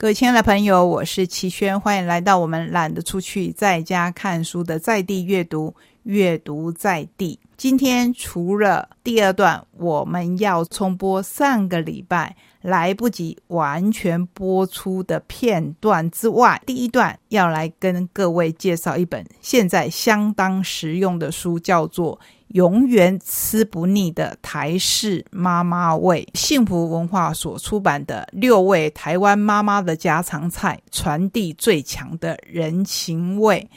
各位亲爱的朋友，我是齐轩，欢迎来到我们懒得出去，在家看书的在地阅读，阅读在地。今天除了第二段我们要重播上个礼拜来不及完全播出的片段之外，第一段要来跟各位介绍一本现在相当实用的书，叫做。永远吃不腻的台式妈妈味，幸福文化所出版的六位台湾妈妈的家常菜，传递最强的人情味。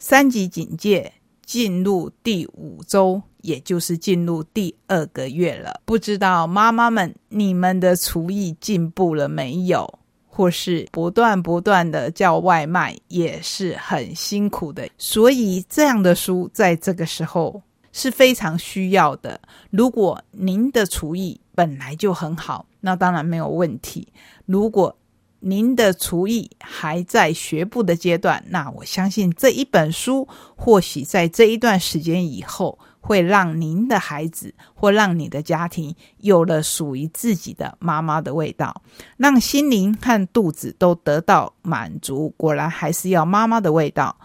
三级警戒进入第五周，也就是进入第二个月了。不知道妈妈们，你们的厨艺进步了没有？或是不断不断的叫外卖，也是很辛苦的。所以这样的书，在这个时候。是非常需要的。如果您的厨艺本来就很好，那当然没有问题。如果您的厨艺还在学步的阶段，那我相信这一本书或许在这一段时间以后，会让您的孩子或让你的家庭有了属于自己的妈妈的味道，让心灵和肚子都得到满足。果然还是要妈妈的味道。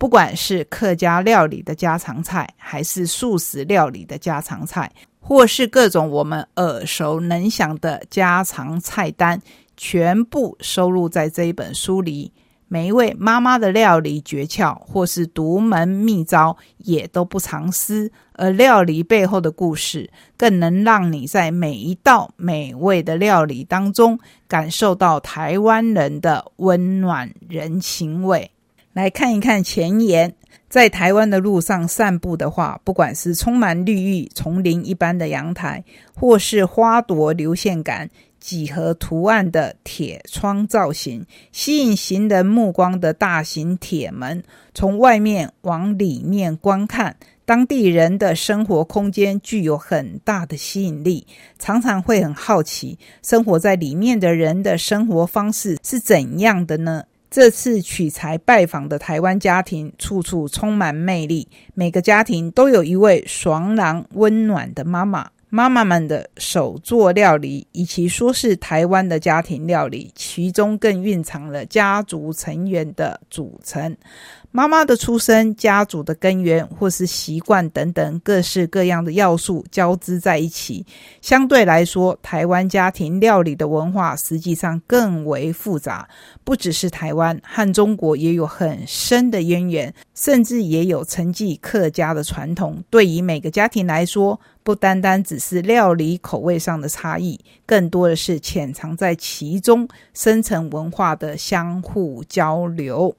不管是客家料理的家常菜，还是素食料理的家常菜，或是各种我们耳熟能详的家常菜单，全部收录在这一本书里。每一位妈妈的料理诀窍或是独门秘招，也都不藏私。而料理背后的故事，更能让你在每一道美味的料理当中，感受到台湾人的温暖人情味。来看一看前言，在台湾的路上散步的话，不管是充满绿意、丛林一般的阳台，或是花朵流线感、几何图案的铁窗造型，吸引行人目光的大型铁门，从外面往里面观看，当地人的生活空间具有很大的吸引力，常常会很好奇，生活在里面的人的生活方式是怎样的呢？这次取材拜访的台湾家庭，处处充满魅力。每个家庭都有一位爽朗温暖的妈妈。妈妈们的手作料理，以其说是台湾的家庭料理，其中更蕴藏了家族成员的组成。妈妈的出生、家族的根源，或是习惯等等各式各样的要素交织在一起。相对来说，台湾家庭料理的文化实际上更为复杂，不只是台湾，和中国也有很深的渊源，甚至也有承继客家的传统。对于每个家庭来说，不单单只是料理口味上的差异，更多的是潜藏在其中深层文化的相互交流。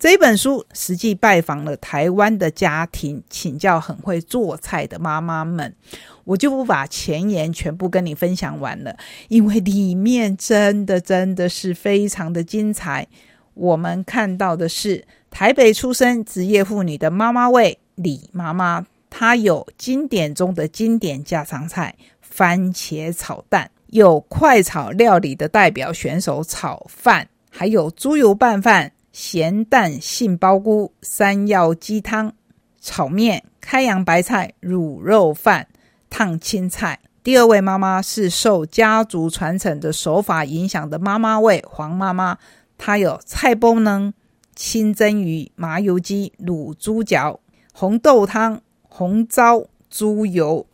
这一本书实际拜访了台湾的家庭，请教很会做菜的妈妈们，我就不把前言全部跟你分享完了，因为里面真的真的是非常的精彩。我们看到的是台北出生职业妇女的妈妈味李妈妈，她有经典中的经典家常菜番茄炒蛋，有快炒料理的代表选手炒饭，还有猪油拌饭。咸蛋杏鲍菇山药鸡汤炒面开阳白菜卤肉饭烫青菜。第二位妈妈是受家族传承的手法影响的妈妈味黄妈妈，她有菜包呢、清蒸鱼、麻油鸡、卤猪脚、红豆汤、红糟猪油，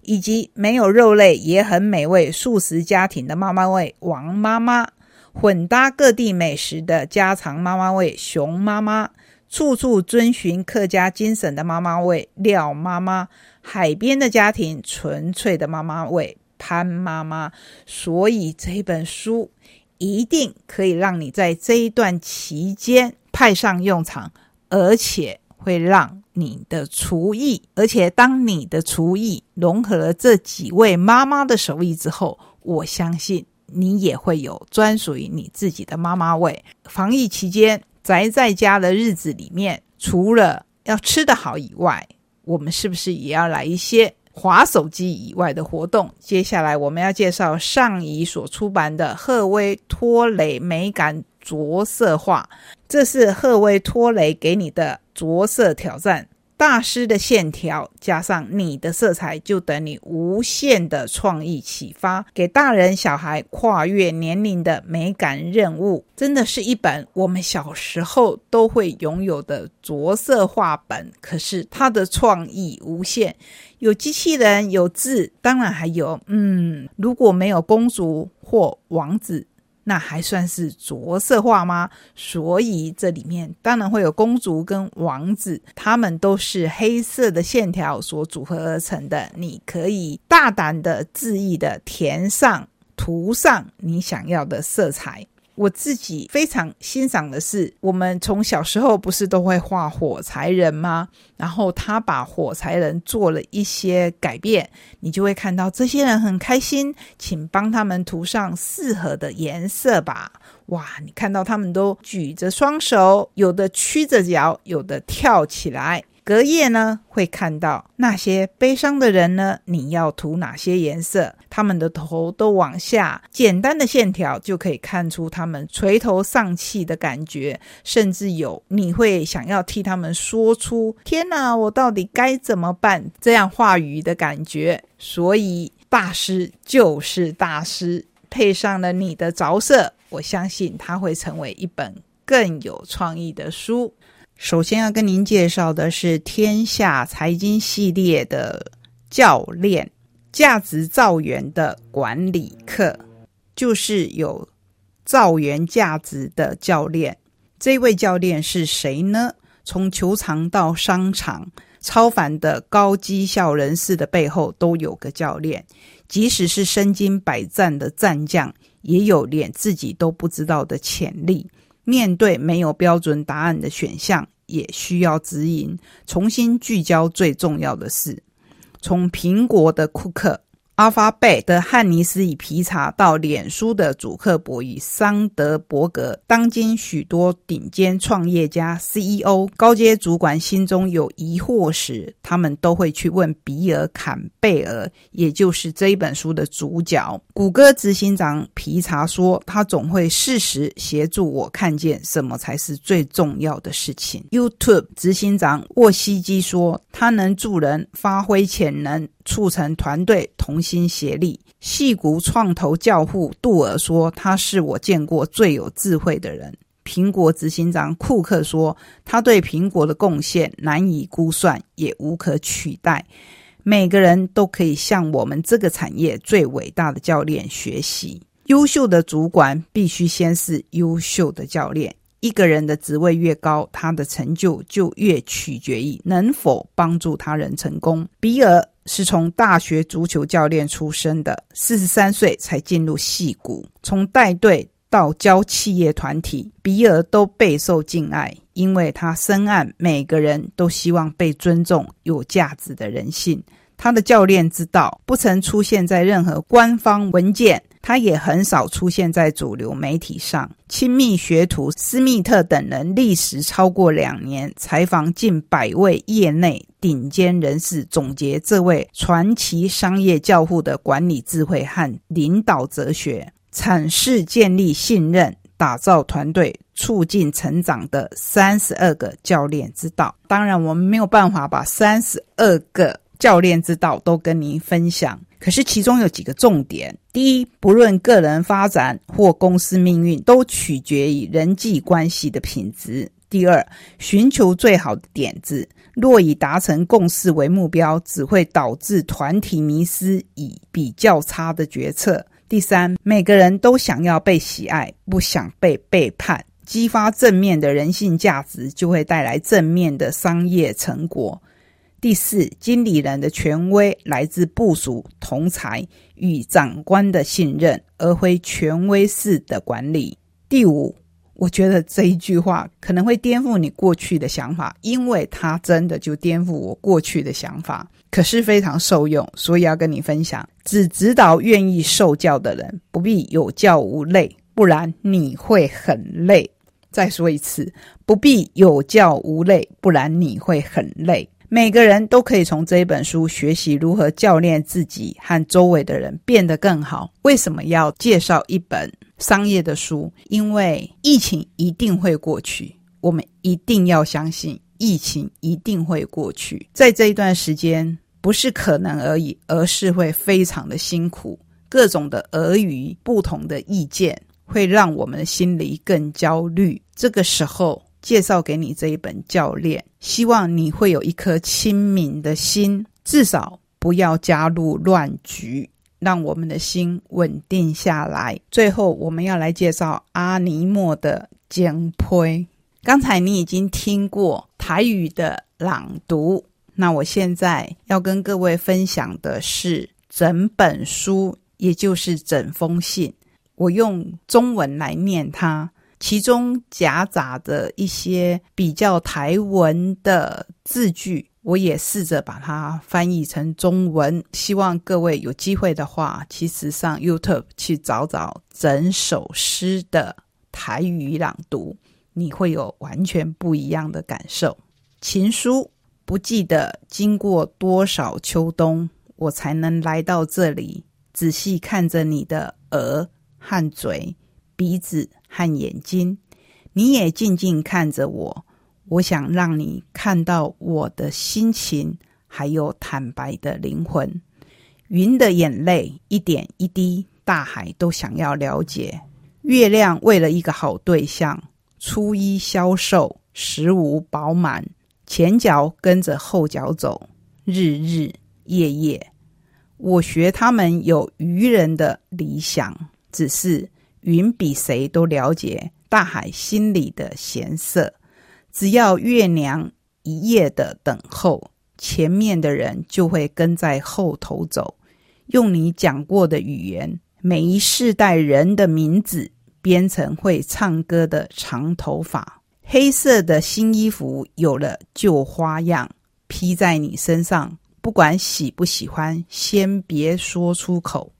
以及没有肉类也很美味素食家庭的妈妈味王妈妈。混搭各地美食的家常妈妈味，熊妈妈；处处遵循客家精神的妈妈味，廖妈妈；海边的家庭，纯粹的妈妈味，潘妈妈。所以这本书一定可以让你在这一段期间派上用场，而且会让你的厨艺，而且当你的厨艺融合了这几位妈妈的手艺之后，我相信。你也会有专属于你自己的妈妈味。防疫期间宅在家的日子里面，除了要吃得好以外，我们是不是也要来一些划手机以外的活动？接下来我们要介绍上仪所出版的《赫威托雷美感着色画》，这是赫威托雷给你的着色挑战。大师的线条加上你的色彩，就等你无限的创意启发，给大人小孩跨越年龄的美感任务。真的是一本我们小时候都会拥有的着色画本。可是它的创意无限，有机器人，有字，当然还有，嗯，如果没有公主或王子。那还算是着色画吗？所以这里面当然会有公主跟王子，他们都是黑色的线条所组合而成的。你可以大胆的、恣意的填上、涂上你想要的色彩。我自己非常欣赏的是，我们从小时候不是都会画火柴人吗？然后他把火柴人做了一些改变，你就会看到这些人很开心，请帮他们涂上适合的颜色吧。哇，你看到他们都举着双手，有的屈着脚，有的跳起来。隔夜呢，会看到那些悲伤的人呢，你要涂哪些颜色？他们的头都往下，简单的线条就可以看出他们垂头丧气的感觉，甚至有你会想要替他们说出“天哪，我到底该怎么办”这样话语的感觉。所以大师就是大师，配上了你的着色，我相信它会成为一本更有创意的书。首先要跟您介绍的是天下财经系列的教练价值造园的管理课，就是有造园价值的教练。这位教练是谁呢？从球场到商场，超凡的高绩效人士的背后都有个教练。即使是身经百战的战将，也有连自己都不知道的潜力。面对没有标准答案的选项，也需要指引，重新聚焦最重要的事。从苹果的库克。阿发贝的汉尼斯与皮查到脸书的祖克伯与桑德伯格，当今许多顶尖创业家、CEO、高阶主管心中有疑惑时，他们都会去问比尔·坎贝尔，也就是这一本书的主角。谷歌执行长皮查说：“他总会适时协助我看见什么才是最重要的事情。”YouTube 执行长沃西基说：“他能助人发挥潜能。”促成团队同心协力。戏骨创投教父杜尔说：“他是我见过最有智慧的人。”苹果执行长库克说：“他对苹果的贡献难以估算，也无可取代。”每个人都可以向我们这个产业最伟大的教练学习。优秀的主管必须先是优秀的教练。一个人的职位越高，他的成就就越取决于能否帮助他人成功。比尔。是从大学足球教练出身的，四十三岁才进入戏骨。从带队到教企业团体，比尔都备受敬爱，因为他深谙每个人都希望被尊重、有价值的人性。他的教练之道不曾出现在任何官方文件。他也很少出现在主流媒体上。亲密学徒斯密特等人历时超过两年，采访近百位业内顶尖人士，总结这位传奇商业教父的管理智慧和领导哲学，阐释建立信任、打造团队、促进成长的三十二个教练之道。当然，我们没有办法把三十二个教练之道都跟您分享。可是其中有几个重点：第一，不论个人发展或公司命运，都取决于人际关系的品质；第二，寻求最好的点子，若以达成共识为目标，只会导致团体迷失，以比较差的决策；第三，每个人都想要被喜爱，不想被背叛。激发正面的人性价值，就会带来正面的商业成果。第四，经理人的权威来自部署、同才与长官的信任，而非权威式的管理。第五，我觉得这一句话可能会颠覆你过去的想法，因为它真的就颠覆我过去的想法，可是非常受用，所以要跟你分享。只指导愿意受教的人，不必有教无类，不然你会很累。再说一次，不必有教无类，不然你会很累。每个人都可以从这一本书学习如何教练自己和周围的人变得更好。为什么要介绍一本商业的书？因为疫情一定会过去，我们一定要相信疫情一定会过去。在这一段时间，不是可能而已，而是会非常的辛苦。各种的俄语、不同的意见，会让我们的心里更焦虑。这个时候，介绍给你这一本教练，希望你会有一颗清明的心，至少不要加入乱局。让我们的心稳定下来。最后，我们要来介绍阿尼莫的简胚。刚才你已经听过台语的朗读，那我现在要跟各位分享的是整本书，也就是整封信。我用中文来念它，其中夹杂的一些比较台文的字句。我也试着把它翻译成中文，希望各位有机会的话，其实上 YouTube 去找找整首诗的台语朗读，你会有完全不一样的感受。情书不记得经过多少秋冬，我才能来到这里，仔细看着你的额和嘴、鼻子和眼睛，你也静静看着我。我想让你看到我的心情，还有坦白的灵魂。云的眼泪一点一滴，大海都想要了解。月亮为了一个好对象，初一消瘦，十五饱满，前脚跟着后脚走，日日夜夜。我学他们有愚人的理想，只是云比谁都了解大海心里的咸涩。只要月娘一夜的等候，前面的人就会跟在后头走。用你讲过的语言，每一世代人的名字编成会唱歌的长头发。黑色的新衣服有了旧花样，披在你身上，不管喜不喜欢，先别说出口。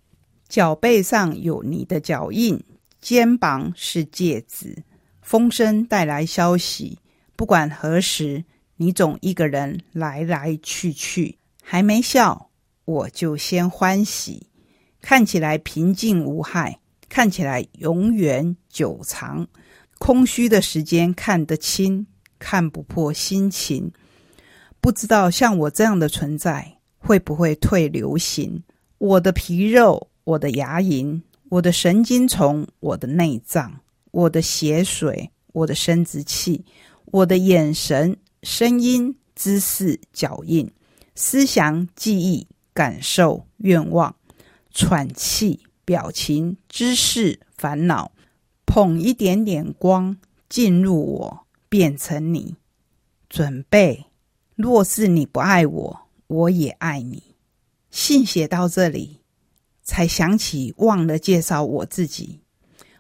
脚背上有你的脚印，肩膀是戒指。风声带来消息。不管何时，你总一个人来来去去，还没笑，我就先欢喜。看起来平静无害，看起来永远久长。空虚的时间看得清，看不破心情。不知道像我这样的存在，会不会退流行？我的皮肉，我的牙龈，我的神经丛，我的内脏，我的血水，我的生殖器。我的眼神、声音、姿势、脚印、思想、记忆、感受、愿望、喘气、表情、姿势、烦恼，捧一点点光进入我，变成你。准备，若是你不爱我，我也爱你。信写到这里，才想起忘了介绍我自己。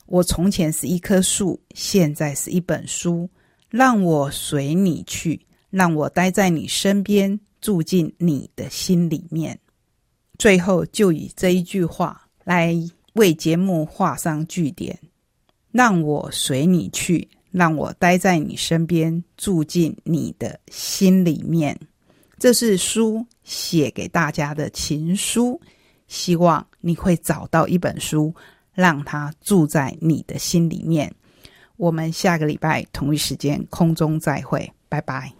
我从前是一棵树，现在是一本书。让我随你去，让我待在你身边，住进你的心里面。最后，就以这一句话来为节目画上句点：让我随你去，让我待在你身边，住进你的心里面。这是书写给大家的情书，希望你会找到一本书，让它住在你的心里面。我们下个礼拜同一时间空中再会，拜拜。